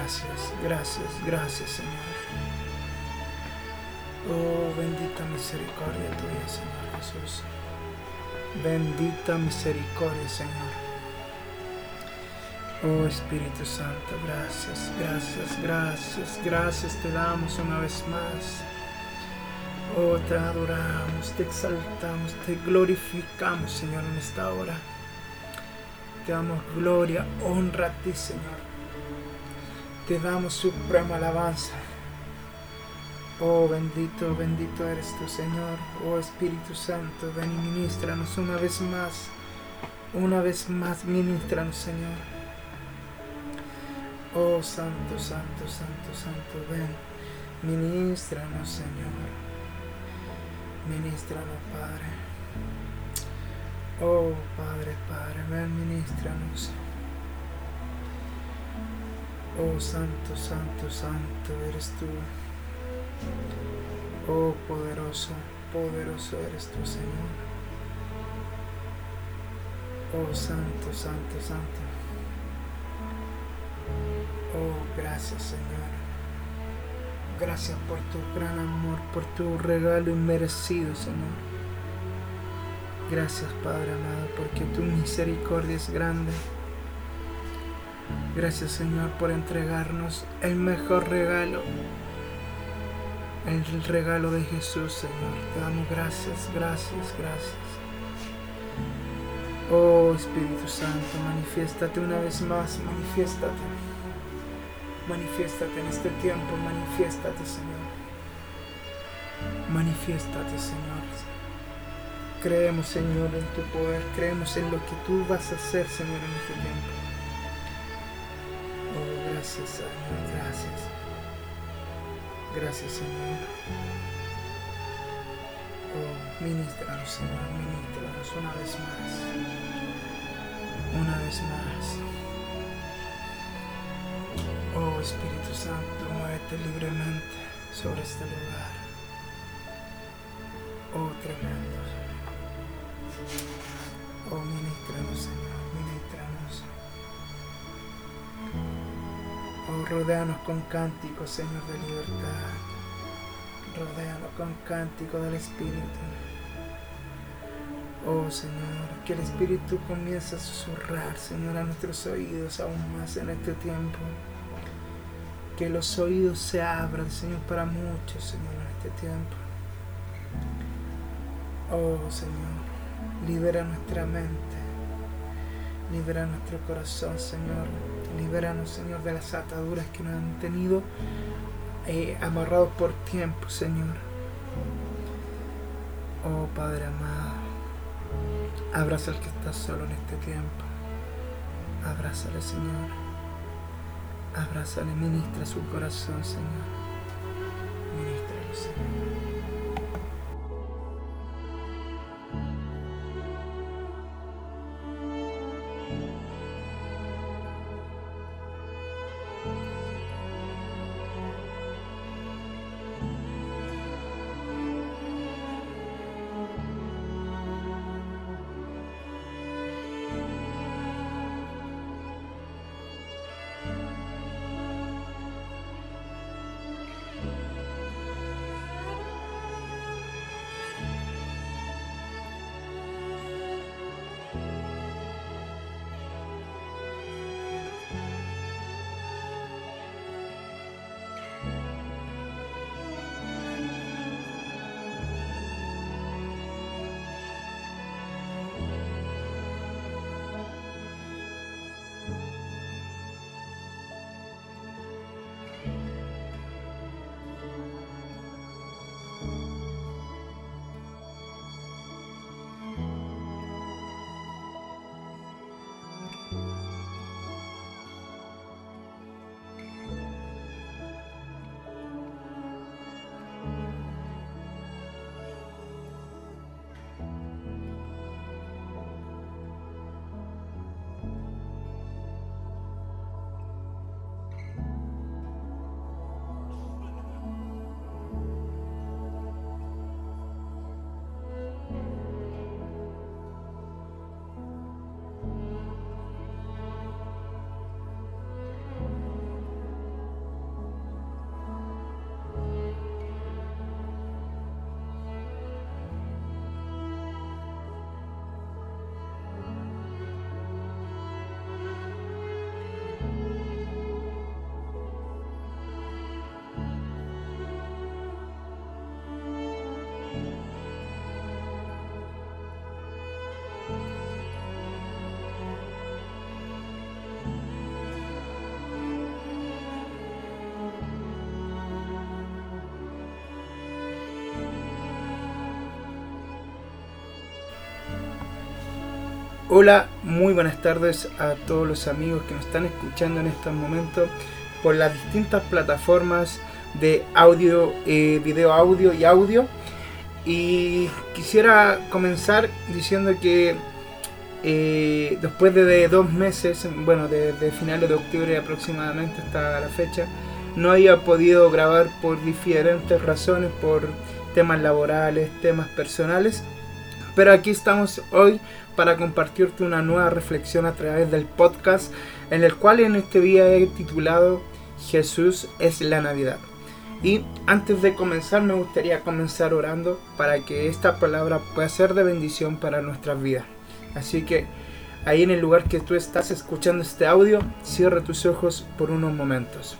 Gracias, gracias, gracias, Señor. Oh, bendita misericordia tuya, Señor Jesús. Bendita misericordia, Señor. Oh Espíritu Santo, gracias, gracias, gracias, gracias te damos una vez más. Oh, te adoramos, te exaltamos, te glorificamos, Señor, en esta hora. Te damos gloria, honra a ti, Señor. Te damos suprema alabanza. Oh, bendito, bendito eres tu Señor. Oh, Espíritu Santo, ven y ministranos una vez más. Una vez más, ministranos, Señor. Oh, Santo, Santo, Santo, Santo, ven. Ministranos, Señor. Ministranos, Padre. Oh, Padre, Padre, ven, ministranos. Oh, Santo, Santo, Santo eres tú. Oh poderoso, poderoso eres tu Señor. Oh Santo, Santo, Santo. Oh, gracias Señor. Gracias por tu gran amor, por tu regalo inmerecido, Señor. Gracias, Padre amado, porque tu misericordia es grande. Gracias, Señor, por entregarnos el mejor regalo el regalo de Jesús, Señor. Te damos gracias, gracias, gracias. Oh Espíritu Santo, manifiéstate una vez más, manifiéstate. Manifiéstate en este tiempo, manifiéstate, Señor. Manifiéstate, Señor. Creemos, Señor, en tu poder, creemos en lo que tú vas a hacer, Señor, en este tiempo. Gracias, Señor, gracias. Gracias, Señor. Oh, ministranos, Señor, ministranos una vez más. Una vez más. Oh, Espíritu Santo, muévete libremente sobre este lugar. Oh, tremendo. Oh, ministranos, Señor, Oh, rodeanos con cánticos, Señor de libertad. Rodeanos con cánticos del Espíritu. Oh Señor, que el Espíritu comience a susurrar, Señor, a nuestros oídos aún más en este tiempo. Que los oídos se abran, Señor, para muchos, Señor, en este tiempo. Oh Señor, libera nuestra mente, libera nuestro corazón, Señor Libéranos, Señor, de las ataduras que nos han tenido eh, amarrados por tiempo, Señor. Oh Padre amado, abraza al que está solo en este tiempo. Abrázale, Señor. Abrázale, ministra su corazón, Señor. Señor. Hola, muy buenas tardes a todos los amigos que nos están escuchando en estos momentos por las distintas plataformas de audio, eh, video, audio y audio. Y quisiera comenzar diciendo que eh, después de, dos meses, bueno, de, de, finales de octubre aproximadamente hasta la fecha, no había podido grabar por diferentes razones, por temas laborales, temas personales. Pero aquí estamos hoy para compartirte una nueva reflexión a través del podcast en el cual en este día he titulado Jesús es la Navidad. Y antes de comenzar me gustaría comenzar orando para que esta palabra pueda ser de bendición para nuestras vidas. Así que ahí en el lugar que tú estás escuchando este audio, cierra tus ojos por unos momentos.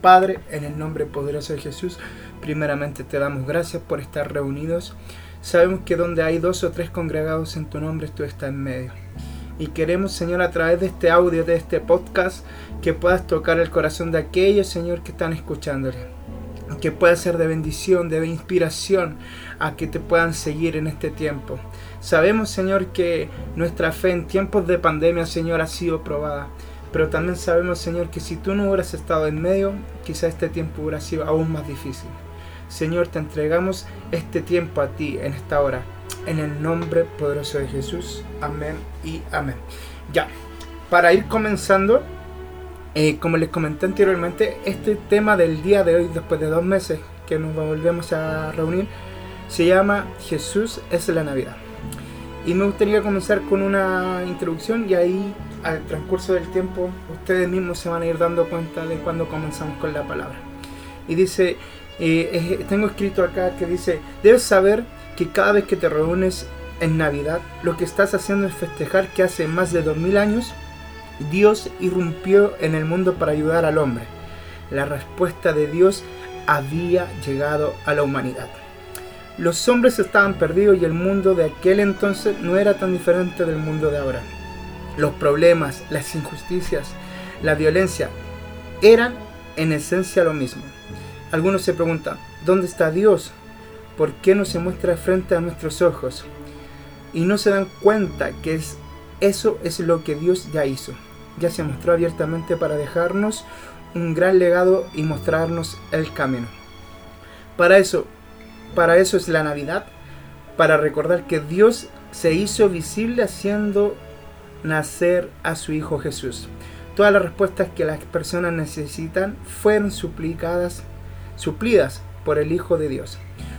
Padre, en el nombre poderoso de Jesús, primeramente te damos gracias por estar reunidos Sabemos que donde hay dos o tres congregados en tu nombre, tú estás en medio. Y queremos, Señor, a través de este audio, de este podcast, que puedas tocar el corazón de aquellos, Señor, que están escuchándole. Que pueda ser de bendición, de inspiración, a que te puedan seguir en este tiempo. Sabemos, Señor, que nuestra fe en tiempos de pandemia, Señor, ha sido probada. Pero también sabemos, Señor, que si tú no hubieras estado en medio, quizá este tiempo hubiera sido aún más difícil. Señor, te entregamos este tiempo a ti en esta hora. En el nombre poderoso de Jesús. Amén y amén. Ya, para ir comenzando, eh, como les comenté anteriormente, este tema del día de hoy, después de dos meses que nos volvemos a reunir, se llama Jesús es la Navidad. Y me gustaría comenzar con una introducción y ahí al transcurso del tiempo ustedes mismos se van a ir dando cuenta de cuando comenzamos con la palabra. Y dice, eh, tengo escrito acá que dice, debes saber que cada vez que te reúnes en Navidad, lo que estás haciendo es festejar que hace más de 2000 años Dios irrumpió en el mundo para ayudar al hombre. La respuesta de Dios había llegado a la humanidad. Los hombres estaban perdidos y el mundo de aquel entonces no era tan diferente del mundo de ahora. Los problemas, las injusticias, la violencia eran en esencia lo mismo. Algunos se preguntan, ¿dónde está Dios? ¿Por qué no se muestra frente a nuestros ojos? Y no se dan cuenta que es, eso es lo que Dios ya hizo. Ya se mostró abiertamente para dejarnos un gran legado y mostrarnos el camino. Para eso, para eso es la Navidad, para recordar que Dios se hizo visible haciendo nacer a su Hijo Jesús. Todas las respuestas que las personas necesitan fueron suplicadas suplidas por el Hijo de Dios.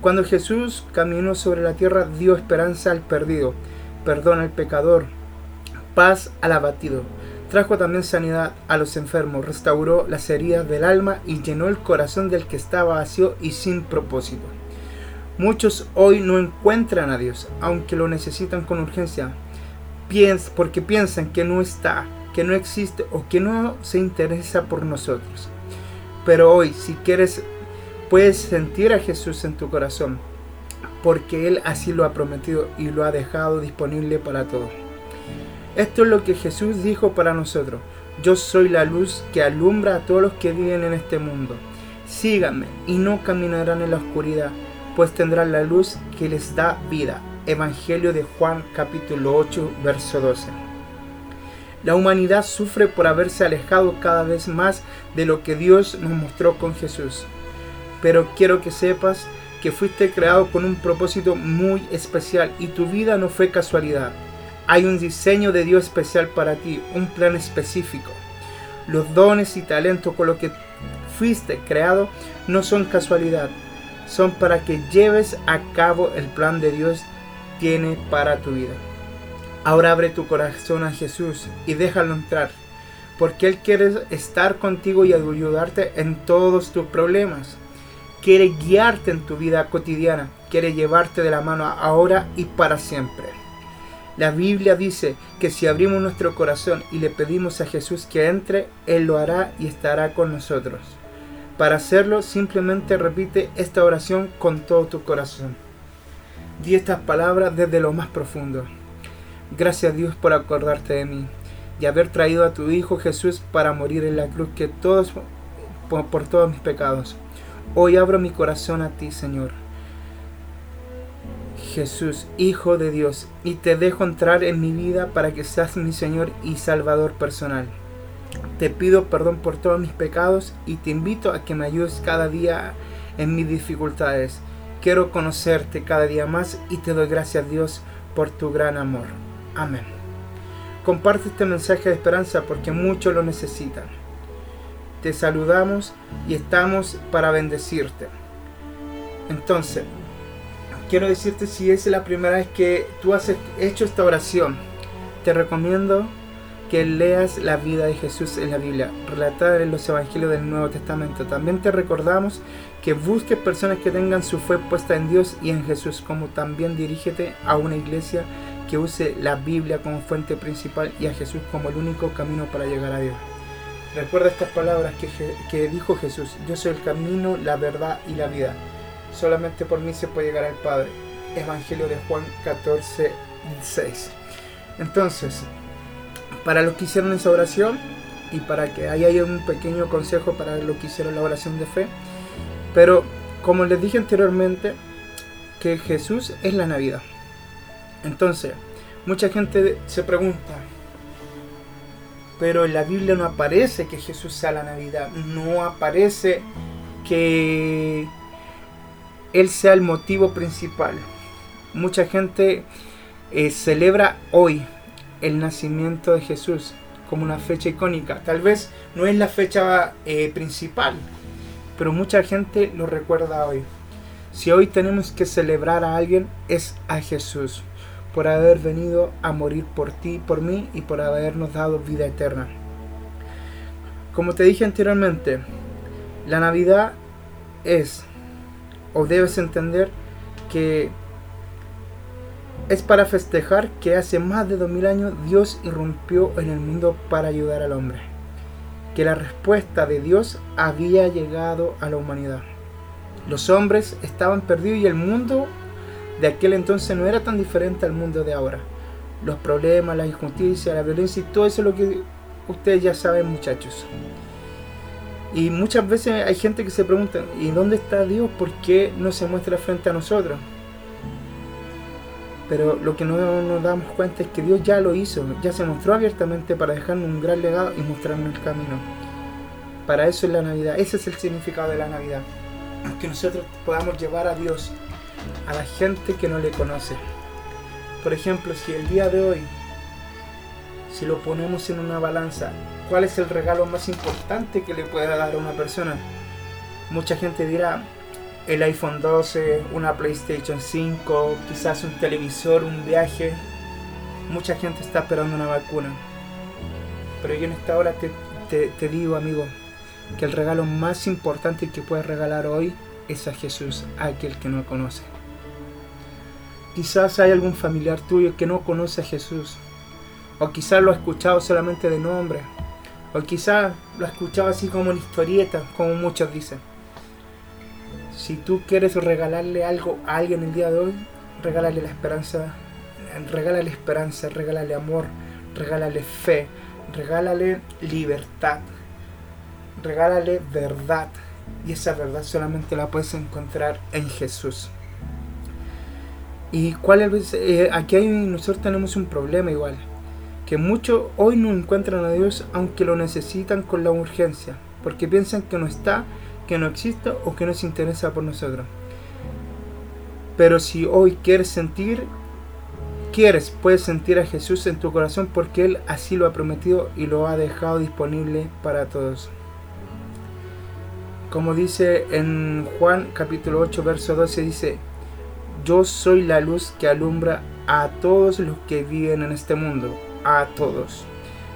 Cuando Jesús caminó sobre la tierra, dio esperanza al perdido, perdón al pecador, paz al abatido. Trajo también sanidad a los enfermos, restauró las heridas del alma y llenó el corazón del que estaba vacío y sin propósito. Muchos hoy no encuentran a Dios, aunque lo necesitan con urgencia, porque piensan que no está, que no existe o que no se interesa por nosotros. Pero hoy, si quieres puedes sentir a Jesús en tu corazón, porque Él así lo ha prometido y lo ha dejado disponible para todos. Esto es lo que Jesús dijo para nosotros. Yo soy la luz que alumbra a todos los que viven en este mundo. Síganme y no caminarán en la oscuridad, pues tendrán la luz que les da vida. Evangelio de Juan capítulo 8, verso 12. La humanidad sufre por haberse alejado cada vez más de lo que Dios nos mostró con Jesús pero quiero que sepas que fuiste creado con un propósito muy especial y tu vida no fue casualidad. Hay un diseño de Dios especial para ti, un plan específico. Los dones y talentos con los que fuiste creado no son casualidad, son para que lleves a cabo el plan de Dios tiene para tu vida. Ahora abre tu corazón a Jesús y déjalo entrar, porque Él quiere estar contigo y ayudarte en todos tus problemas quiere guiarte en tu vida cotidiana, quiere llevarte de la mano ahora y para siempre. La Biblia dice que si abrimos nuestro corazón y le pedimos a Jesús que entre, Él lo hará y estará con nosotros. Para hacerlo, simplemente repite esta oración con todo tu corazón. Di estas palabras desde lo más profundo. Gracias Dios por acordarte de mí y haber traído a tu Hijo Jesús para morir en la cruz que todos por todos mis pecados. Hoy abro mi corazón a ti, Señor. Jesús, Hijo de Dios, y te dejo entrar en mi vida para que seas mi Señor y Salvador personal. Te pido perdón por todos mis pecados y te invito a que me ayudes cada día en mis dificultades. Quiero conocerte cada día más y te doy gracias Dios por tu gran amor. Amén. Comparte este mensaje de esperanza porque muchos lo necesitan. Te saludamos y estamos para bendecirte. Entonces, quiero decirte si es la primera vez que tú has hecho esta oración, te recomiendo que leas la vida de Jesús en la Biblia, relatada en los evangelios del Nuevo Testamento. También te recordamos que busques personas que tengan su fe puesta en Dios y en Jesús, como también dirígete a una iglesia que use la Biblia como fuente principal y a Jesús como el único camino para llegar a Dios. Recuerda estas palabras que, dijo Jesús, yo soy el camino, la verdad y la vida. Solamente por mí se puede llegar al Padre. Evangelio de Juan 14, 6. Entonces, para los que hicieron esa oración y para que haya un pequeño consejo para los que hicieron la oración de fe, pero como les dije anteriormente, que Jesús es la Navidad. Entonces, mucha gente se pregunta, pero en la Biblia no aparece que Jesús sea la Navidad, no aparece que Él sea el motivo principal. Mucha gente eh, celebra hoy el nacimiento de Jesús como una fecha icónica. Tal vez no es la fecha eh, principal, pero mucha gente lo recuerda hoy. Si hoy tenemos que celebrar a alguien, es a Jesús, por haber venido a morir por ti, por mí y por habernos dado vida eterna. Como te dije anteriormente, la Navidad es, o debes entender, que es para festejar que hace más de 2000 años Dios irrumpió en el mundo para ayudar al hombre que la respuesta de Dios había llegado a la humanidad. Los hombres estaban perdidos y el mundo de aquel entonces no era tan diferente al mundo de ahora. Los problemas, la injusticia, la violencia y todo eso es lo que ustedes ya saben muchachos. Y muchas veces hay gente que se pregunta, ¿y dónde está Dios? ¿Por qué no se muestra frente a nosotros? Pero lo que no nos damos cuenta es que Dios ya lo hizo, ya se mostró abiertamente para dejarnos un gran legado y mostrarnos el camino. Para eso es la Navidad, ese es el significado de la Navidad. Que nosotros podamos llevar a Dios a la gente que no le conoce. Por ejemplo, si el día de hoy, si lo ponemos en una balanza, ¿cuál es el regalo más importante que le pueda dar a una persona? Mucha gente dirá, el iPhone 12, una PlayStation 5, quizás un televisor, un viaje. Mucha gente está esperando una vacuna. Pero yo en esta hora te, te, digo, amigo, que el regalo más importante que puedes regalar hoy es a Jesús, a aquel que no conoce. Quizás hay algún familiar tuyo que no conoce a Jesús. O quizás lo ha escuchado solamente de nombre. O quizás lo ha escuchado así como en historieta, como muchos dicen. Si tú quieres regalarle algo a alguien el día de hoy, regálale la esperanza, regálale esperanza, regálale amor, regálale fe, regálale libertad, regálale verdad. Y esa verdad solamente la puedes encontrar en Jesús. Y cuál es, eh, aquí hay, nosotros tenemos un problema igual, que muchos hoy no encuentran a Dios aunque lo necesitan con la urgencia, porque piensan que no está que no exista o que no se interesa por nosotros. Pero si hoy quieres sentir, quieres, puedes sentir a Jesús en tu corazón porque Él así lo ha prometido y lo ha dejado disponible para todos. Como dice en Juan capítulo 8, verso 12, dice, yo soy la luz que alumbra a todos los que viven en este mundo, a todos.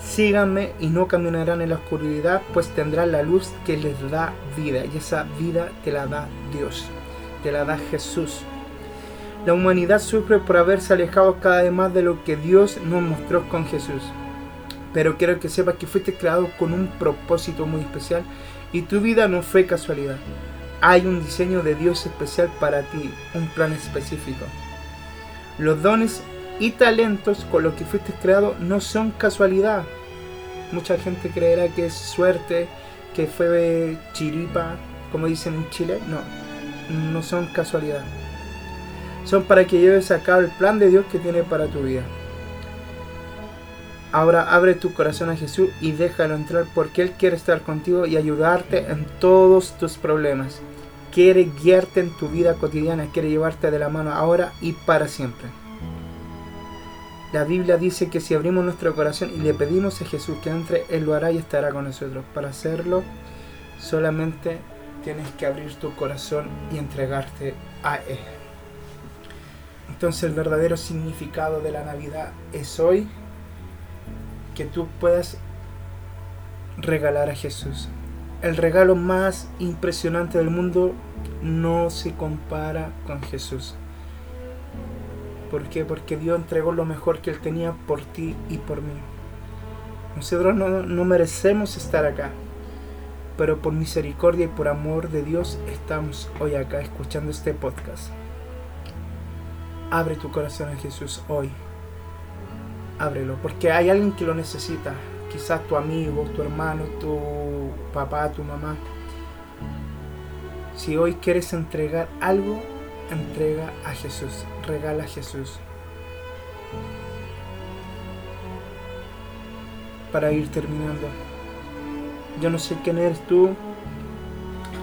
Síganme y no caminarán en la oscuridad, pues tendrán la luz que les da vida. Y esa vida te la da Dios, te la da Jesús. La humanidad sufre por haberse alejado cada vez más de lo que Dios nos mostró con Jesús. Pero quiero que sepas que fuiste creado con un propósito muy especial y tu vida no fue casualidad. Hay un diseño de Dios especial para ti, un plan específico. Los dones y talentos con los que fuiste creado no son casualidad. Mucha gente creerá que es suerte, que fue chiripa, como dicen en Chile. No, no son casualidad. son para que lleves a cabo el plan de Dios que tiene para tu vida. Ahora abre tu corazón a Jesús y déjalo entrar porque Él quiere estar contigo y ayudarte en todos tus problemas. Quiere guiarte en tu vida cotidiana, quiere llevarte de la mano ahora y para siempre. La Biblia dice que si abrimos nuestro corazón y le pedimos a Jesús que entre, Él lo hará y estará con nosotros. Para hacerlo, solamente tienes que abrir tu corazón y entregarte a Él. Entonces el verdadero significado de la Navidad es hoy que tú puedas regalar a Jesús. El regalo más impresionante del mundo no se compara con Jesús. ¿Por qué? Porque Dios entregó lo mejor que Él tenía por ti y por mí. Nosotros no, no merecemos estar acá, pero por misericordia y por amor de Dios estamos hoy acá escuchando este podcast. Abre tu corazón a Jesús hoy. Ábrelo, porque hay alguien que lo necesita. Quizás tu amigo, tu hermano, tu papá, tu mamá. Si hoy quieres entregar algo, entrega a Jesús, regala a Jesús. Para ir terminando, yo no sé quién eres tú,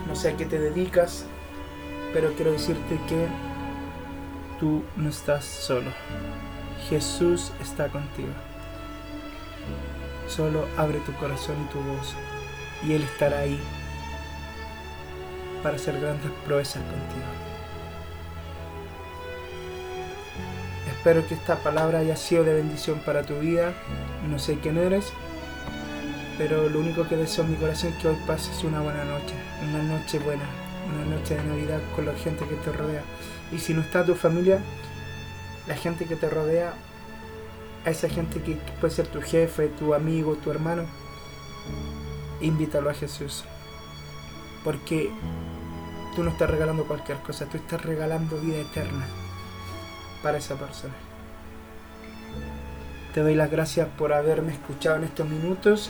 no sé a qué te dedicas, pero quiero decirte que tú no estás solo. Jesús está contigo. Solo abre tu corazón y tu voz y Él estará ahí para hacer grandes proezas contigo. Espero que esta palabra haya sido de bendición para tu vida. No sé quién eres, pero lo único que deseo en mi corazón es que hoy pases una buena noche, una noche buena, una noche de Navidad con la gente que te rodea. Y si no está tu familia, la gente que te rodea, a esa gente que puede ser tu jefe, tu amigo, tu hermano, invítalo a Jesús. Porque tú no estás regalando cualquier cosa, tú estás regalando vida eterna para esa persona. Te doy las gracias por haberme escuchado en estos minutos.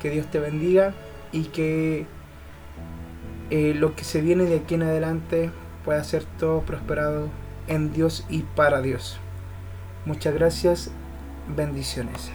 Que Dios te bendiga y que eh, lo que se viene de aquí en adelante pueda ser todo prosperado en Dios y para Dios. Muchas gracias. Bendiciones.